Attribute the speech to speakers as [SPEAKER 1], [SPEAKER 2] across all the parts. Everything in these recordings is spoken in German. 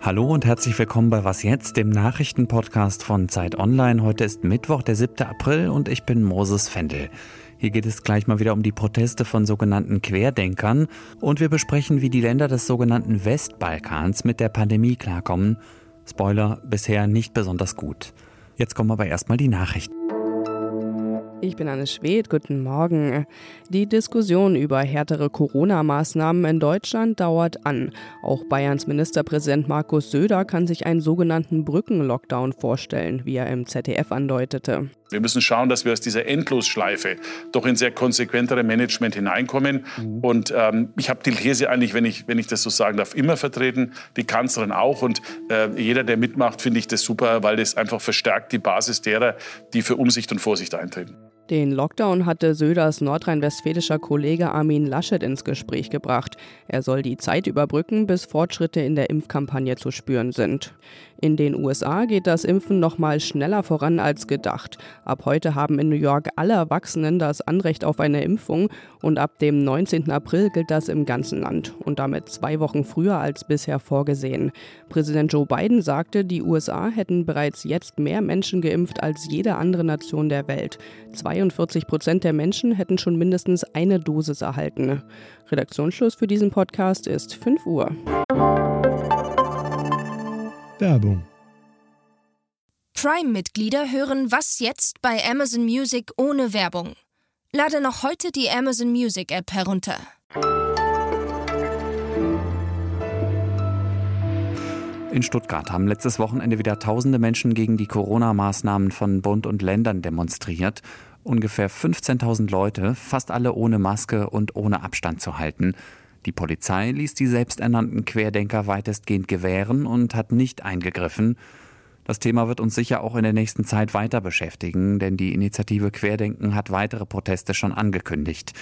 [SPEAKER 1] Hallo und herzlich willkommen bei Was jetzt, dem Nachrichtenpodcast von Zeit Online. Heute ist Mittwoch, der 7. April und ich bin Moses Fendel. Hier geht es gleich mal wieder um die Proteste von sogenannten Querdenkern und wir besprechen, wie die Länder des sogenannten Westbalkans mit der Pandemie klarkommen. Spoiler, bisher nicht besonders gut. Jetzt kommen aber erstmal die Nachrichten.
[SPEAKER 2] Ich bin Anne Schwedt, guten Morgen. Die Diskussion über härtere Corona-Maßnahmen in Deutschland dauert an. Auch Bayerns Ministerpräsident Markus Söder kann sich einen sogenannten Brückenlockdown vorstellen, wie er im ZDF andeutete.
[SPEAKER 3] Wir müssen schauen, dass wir aus dieser Endlosschleife doch in sehr konsequentere Management hineinkommen. Mhm. Und ähm, ich habe die These eigentlich, wenn ich, wenn ich das so sagen darf, immer vertreten, die Kanzlerin auch. Und äh, jeder, der mitmacht, finde ich das super, weil das einfach verstärkt die Basis derer, die für Umsicht und Vorsicht eintreten.
[SPEAKER 2] Den Lockdown hatte Söders nordrhein-westfälischer Kollege Armin Laschet ins Gespräch gebracht. Er soll die Zeit überbrücken, bis Fortschritte in der Impfkampagne zu spüren sind. In den USA geht das Impfen noch mal schneller voran als gedacht. Ab heute haben in New York alle Erwachsenen das Anrecht auf eine Impfung und ab dem 19. April gilt das im ganzen Land und damit zwei Wochen früher als bisher vorgesehen. Präsident Joe Biden sagte, die USA hätten bereits jetzt mehr Menschen geimpft als jede andere Nation der Welt. 42 Prozent der Menschen hätten schon mindestens eine Dosis erhalten. Redaktionsschluss für diesen Podcast ist 5 Uhr.
[SPEAKER 4] Werbung.
[SPEAKER 5] Prime-Mitglieder hören Was jetzt bei Amazon Music ohne Werbung. Lade noch heute die Amazon Music App herunter.
[SPEAKER 1] In Stuttgart haben letztes Wochenende wieder tausende Menschen gegen die Corona-Maßnahmen von Bund und Ländern demonstriert. Ungefähr 15.000 Leute, fast alle ohne Maske und ohne Abstand zu halten. Die Polizei ließ die selbsternannten Querdenker weitestgehend gewähren und hat nicht eingegriffen. Das Thema wird uns sicher auch in der nächsten Zeit weiter beschäftigen, denn die Initiative Querdenken hat weitere Proteste schon angekündigt.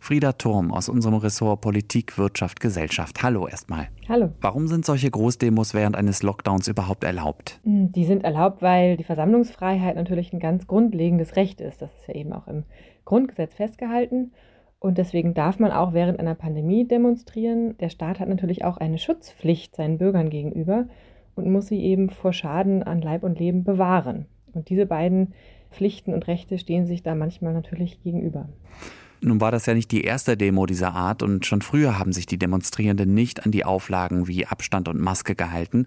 [SPEAKER 1] Frieda Turm aus unserem Ressort Politik, Wirtschaft, Gesellschaft. Hallo erstmal.
[SPEAKER 6] Hallo.
[SPEAKER 1] Warum sind solche Großdemos während eines Lockdowns überhaupt erlaubt?
[SPEAKER 6] Hm, die sind erlaubt, weil die Versammlungsfreiheit natürlich ein ganz grundlegendes Recht ist. Das ist ja eben auch im Grundgesetz festgehalten. Und deswegen darf man auch während einer Pandemie demonstrieren. Der Staat hat natürlich auch eine Schutzpflicht seinen Bürgern gegenüber und muss sie eben vor Schaden an Leib und Leben bewahren. Und diese beiden Pflichten und Rechte stehen sich da manchmal natürlich gegenüber.
[SPEAKER 1] Nun war das ja nicht die erste Demo dieser Art und schon früher haben sich die Demonstrierenden nicht an die Auflagen wie Abstand und Maske gehalten.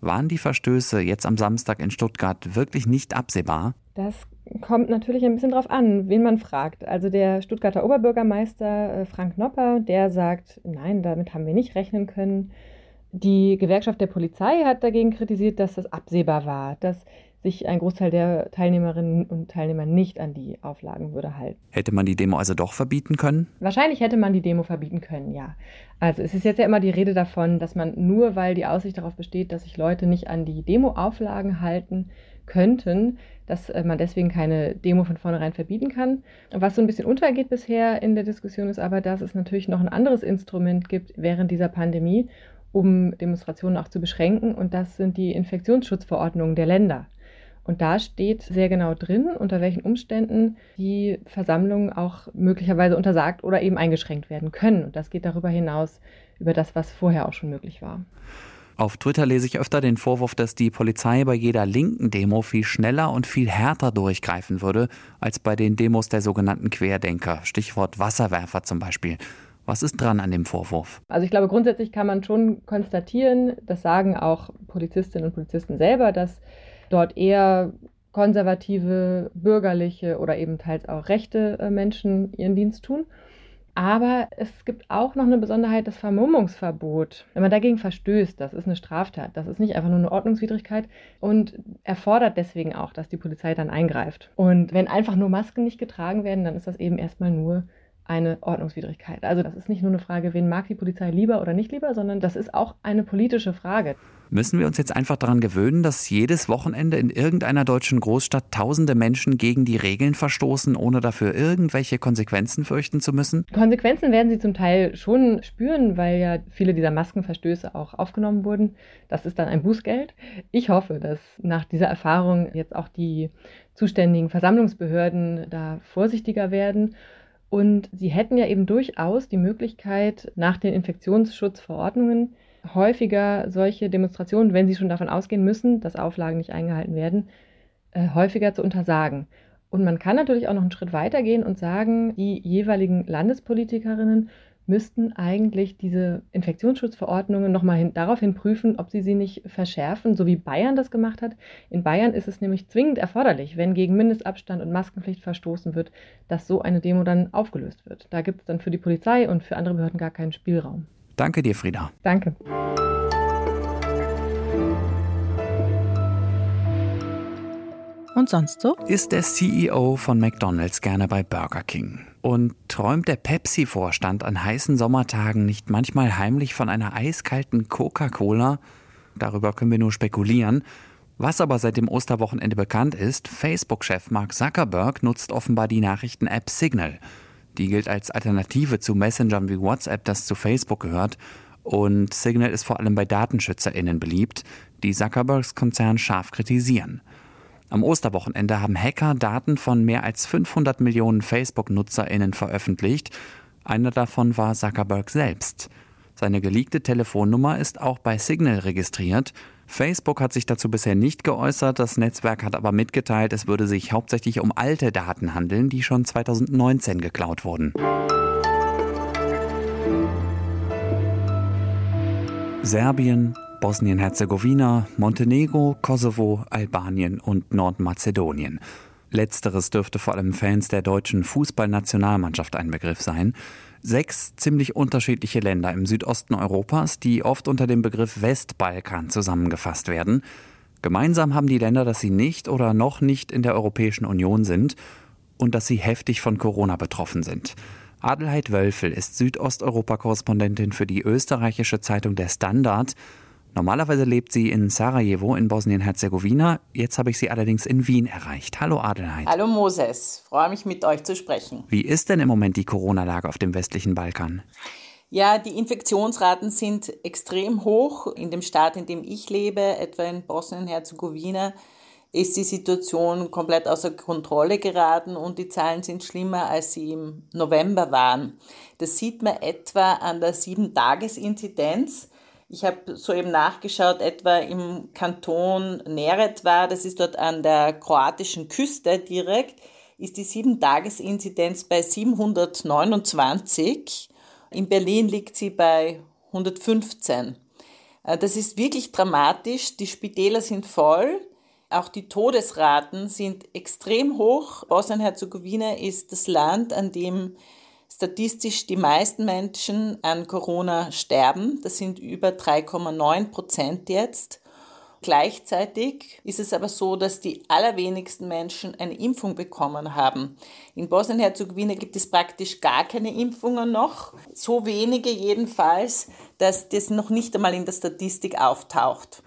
[SPEAKER 1] Waren die Verstöße jetzt am Samstag in Stuttgart wirklich nicht absehbar?
[SPEAKER 6] Das kommt natürlich ein bisschen drauf an, wen man fragt. Also der Stuttgarter Oberbürgermeister äh, Frank Nopper, der sagt, nein, damit haben wir nicht rechnen können. Die Gewerkschaft der Polizei hat dagegen kritisiert, dass das absehbar war, dass sich ein Großteil der Teilnehmerinnen und Teilnehmer nicht an die Auflagen würde halten.
[SPEAKER 1] Hätte man die Demo also doch verbieten können?
[SPEAKER 6] Wahrscheinlich hätte man die Demo verbieten können, ja. Also es ist jetzt ja immer die Rede davon, dass man nur weil die Aussicht darauf besteht, dass sich Leute nicht an die Demo-Auflagen halten könnten, dass äh, man deswegen keine Demo von vornherein verbieten kann. Was so ein bisschen untergeht bisher in der Diskussion ist aber, dass es natürlich noch ein anderes Instrument gibt während dieser Pandemie, um Demonstrationen auch zu beschränken. Und das sind die Infektionsschutzverordnungen der Länder. Und da steht sehr genau drin, unter welchen Umständen die Versammlungen auch möglicherweise untersagt oder eben eingeschränkt werden können. Und das geht darüber hinaus über das, was vorher auch schon möglich war.
[SPEAKER 1] Auf Twitter lese ich öfter den Vorwurf, dass die Polizei bei jeder linken Demo viel schneller und viel härter durchgreifen würde als bei den Demos der sogenannten Querdenker. Stichwort Wasserwerfer zum Beispiel. Was ist dran an dem Vorwurf?
[SPEAKER 6] Also ich glaube, grundsätzlich kann man schon konstatieren, das sagen auch Polizistinnen und Polizisten selber, dass dort eher konservative, bürgerliche oder eben teils auch rechte äh, Menschen ihren Dienst tun. Aber es gibt auch noch eine Besonderheit, das Vermummungsverbot. Wenn man dagegen verstößt, das ist eine Straftat. Das ist nicht einfach nur eine Ordnungswidrigkeit und erfordert deswegen auch, dass die Polizei dann eingreift. Und wenn einfach nur Masken nicht getragen werden, dann ist das eben erstmal nur eine Ordnungswidrigkeit. Also das ist nicht nur eine Frage, wen mag die Polizei lieber oder nicht lieber, sondern das ist auch eine politische Frage.
[SPEAKER 1] Müssen wir uns jetzt einfach daran gewöhnen, dass jedes Wochenende in irgendeiner deutschen Großstadt tausende Menschen gegen die Regeln verstoßen, ohne dafür irgendwelche Konsequenzen fürchten zu müssen?
[SPEAKER 6] Konsequenzen werden sie zum Teil schon spüren, weil ja viele dieser Maskenverstöße auch aufgenommen wurden. Das ist dann ein Bußgeld. Ich hoffe, dass nach dieser Erfahrung jetzt auch die zuständigen Versammlungsbehörden da vorsichtiger werden Und sie hätten ja eben durchaus die Möglichkeit, nach den Infektionsschutzverordnungen häufiger solche Demonstrationen, wenn sie schon davon ausgehen müssen, dass Auflagen nicht eingehalten werden, äh, häufiger zu untersagen. Und man kann natürlich auch noch einen Schritt weiter gehen und sagen, die jeweiligen Landespolitikerinnen müssten eigentlich diese Infektionsschutzverordnungen nochmal hin, daraufhin prüfen, ob sie sie nicht verschärfen, so wie Bayern das gemacht hat. In Bayern ist es nämlich zwingend erforderlich, wenn gegen Mindestabstand und Maskenpflicht verstoßen wird, dass so eine Demo dann aufgelöst wird. Da gibt es dann für die Polizei und für andere Behörden gar keinen Spielraum.
[SPEAKER 1] Danke dir, Frieda.
[SPEAKER 6] Danke.
[SPEAKER 2] Und sonst so?
[SPEAKER 1] Ist der CEO von McDonald's gerne bei Burger King? Und träumt der Pepsi-Vorstand an heißen Sommertagen nicht manchmal heimlich von einer eiskalten Coca-Cola? Darüber können wir nur spekulieren. Was aber seit dem Osterwochenende bekannt ist, Facebook-Chef Mark Zuckerberg nutzt offenbar die Nachrichten-App Signal. Die gilt als Alternative zu Messengern wie WhatsApp, das zu Facebook gehört. Und Signal ist vor allem bei DatenschützerInnen beliebt, die Zuckerbergs Konzern scharf kritisieren. Am Osterwochenende haben Hacker Daten von mehr als 500 Millionen Facebook-NutzerInnen veröffentlicht. Einer davon war Zuckerberg selbst. Seine geleakte Telefonnummer ist auch bei Signal registriert. Facebook hat sich dazu bisher nicht geäußert, das Netzwerk hat aber mitgeteilt, es würde sich hauptsächlich um alte Daten handeln, die schon 2019 geklaut wurden. Serbien, Bosnien-Herzegowina, Montenegro, Kosovo, Albanien und Nordmazedonien. Letzteres dürfte vor allem Fans der deutschen Fußballnationalmannschaft ein Begriff sein. Sechs ziemlich unterschiedliche Länder im Südosten Europas, die oft unter dem Begriff Westbalkan zusammengefasst werden. Gemeinsam haben die Länder, dass sie nicht oder noch nicht in der Europäischen Union sind und dass sie heftig von Corona betroffen sind. Adelheid Wölfel ist Südosteuropa-Korrespondentin für die österreichische Zeitung Der Standard. Normalerweise lebt sie in Sarajevo in Bosnien-Herzegowina. Jetzt habe ich sie allerdings in Wien erreicht. Hallo Adelheid.
[SPEAKER 4] Hallo Moses, freue mich mit euch zu sprechen.
[SPEAKER 1] Wie ist denn im Moment die Corona-Lage auf dem westlichen Balkan?
[SPEAKER 4] Ja, die Infektionsraten sind extrem hoch. In dem Staat, in dem ich lebe, etwa in Bosnien-Herzegowina, ist die Situation komplett außer Kontrolle geraten und die Zahlen sind schlimmer, als sie im November waren. Das sieht man etwa an der Sieben-Tages-Inzidenz. Ich habe soeben nachgeschaut, etwa im Kanton Neretva, das ist dort an der kroatischen Küste direkt, ist die Sieben-Tages-Inzidenz bei 729. In Berlin liegt sie bei 115. Äh, das ist wirklich dramatisch. Die Spitäler sind voll. Auch die Todesraten sind extrem hoch. Bosnien-Herzegowina ist das Land, an dem statistisch die meisten Menschen an Corona sterben. Das sind über 3,9 Prozent jetzt. Gleichzeitig ist es aber so, dass die allerwenigsten Menschen eine Impfung bekommen haben. In Bosnien-Herzegowina gibt es praktisch gar keine Impfungen noch. So wenige jedenfalls, dass das noch nicht einmal in der Statistik auftaucht.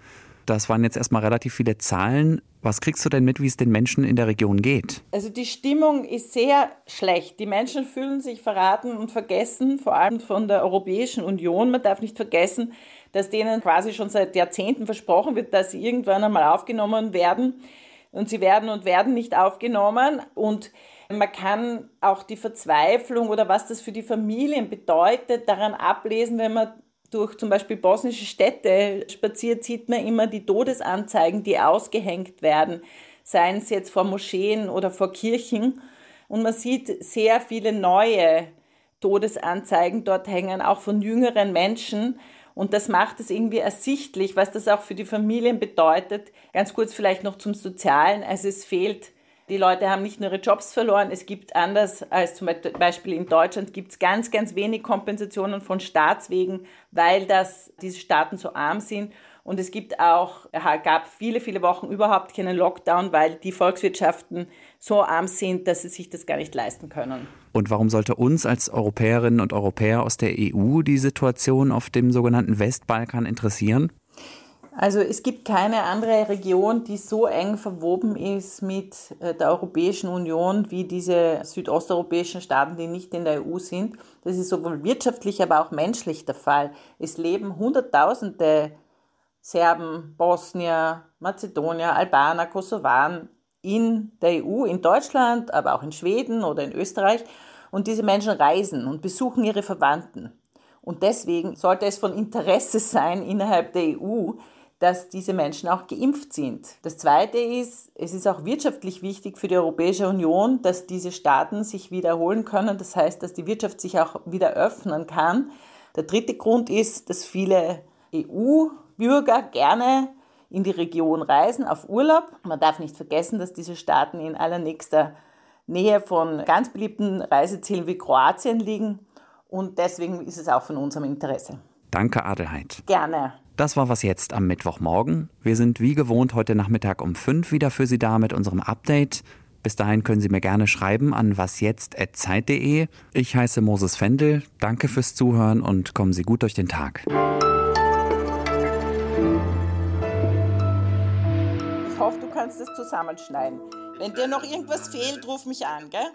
[SPEAKER 1] Das waren jetzt erstmal relativ viele Zahlen. Was kriegst du denn mit, wie es den Menschen in der Region geht?
[SPEAKER 4] Also die Stimmung ist sehr schlecht. Die Menschen fühlen sich verraten und vergessen, vor allem von der Europäischen Union. Man darf nicht vergessen, dass denen quasi schon seit Jahrzehnten versprochen wird, dass sie irgendwann einmal aufgenommen werden. Und sie werden und werden nicht aufgenommen. Und man kann auch die Verzweiflung oder was das für die Familien bedeutet, daran ablesen, wenn man durch zum Beispiel bosnische Städte spaziert, sieht man immer die Todesanzeigen, die ausgehängt werden, seien es jetzt vor Moscheen oder vor Kirchen. Und man sieht sehr viele neue Todesanzeigen dort hängen, auch von jüngeren Menschen. Und das macht es irgendwie ersichtlich, was das auch für die Familien bedeutet. Ganz kurz vielleicht noch zum Sozialen. Also es fehlt die Leute haben nicht nur ihre Jobs verloren, es gibt anders als zum Beispiel in Deutschland, gibt es ganz, ganz wenig Kompensationen von Staatswegen, weil das, diese Staaten so arm sind. Und es gibt auch, gab viele, viele Wochen überhaupt keinen Lockdown, weil die Volkswirtschaften so arm sind, dass sie sich das gar nicht leisten können.
[SPEAKER 1] Und warum sollte uns als Europäerinnen und Europäer aus der EU die Situation auf dem sogenannten Westbalkan interessieren?
[SPEAKER 4] Also es gibt keine andere Region, die so eng verwoben ist mit äh, der Europäischen Union wie diese südosteuropäischen Staaten, die nicht in der EU sind. Das ist sowohl wirtschaftlich, aber auch menschlich der Fall. Es leben Hunderttausende Serben, Bosnier, Mazedonier, Albaner, Kosovaren in der EU, in Deutschland, aber auch in Schweden oder in Österreich. Und diese Menschen reisen und besuchen ihre Verwandten. Und deswegen sollte es von Interesse sein innerhalb der EU, dass diese Menschen auch geimpft sind. Das Zweite ist, es ist auch wirtschaftlich wichtig für die Europäische Union, dass diese Staaten sich wiederholen können. Das heißt, dass die Wirtschaft sich auch wieder öffnen kann. Der dritte Grund ist, dass viele EU-Bürger gerne in die Region reisen auf Urlaub. Man darf nicht vergessen, dass diese Staaten in allernächster Nähe von ganz beliebten Reisezielen wie Kroatien liegen. Und deswegen ist es auch von unserem Interesse.
[SPEAKER 1] Danke, Adelheid.
[SPEAKER 4] Gerne.
[SPEAKER 1] Das war was jetzt am Mittwochmorgen. Wir sind wie gewohnt heute Nachmittag um fünf wieder für Sie da mit unserem Update. Bis dahin können Sie mir gerne schreiben an wasjetzt.zeit.de. Ich heiße Moses Fendel. Danke fürs Zuhören und kommen Sie gut durch den Tag.
[SPEAKER 4] Ich hoffe, du kannst es zusammenschneiden. Wenn dir noch irgendwas fehlt, ruf mich an, gell?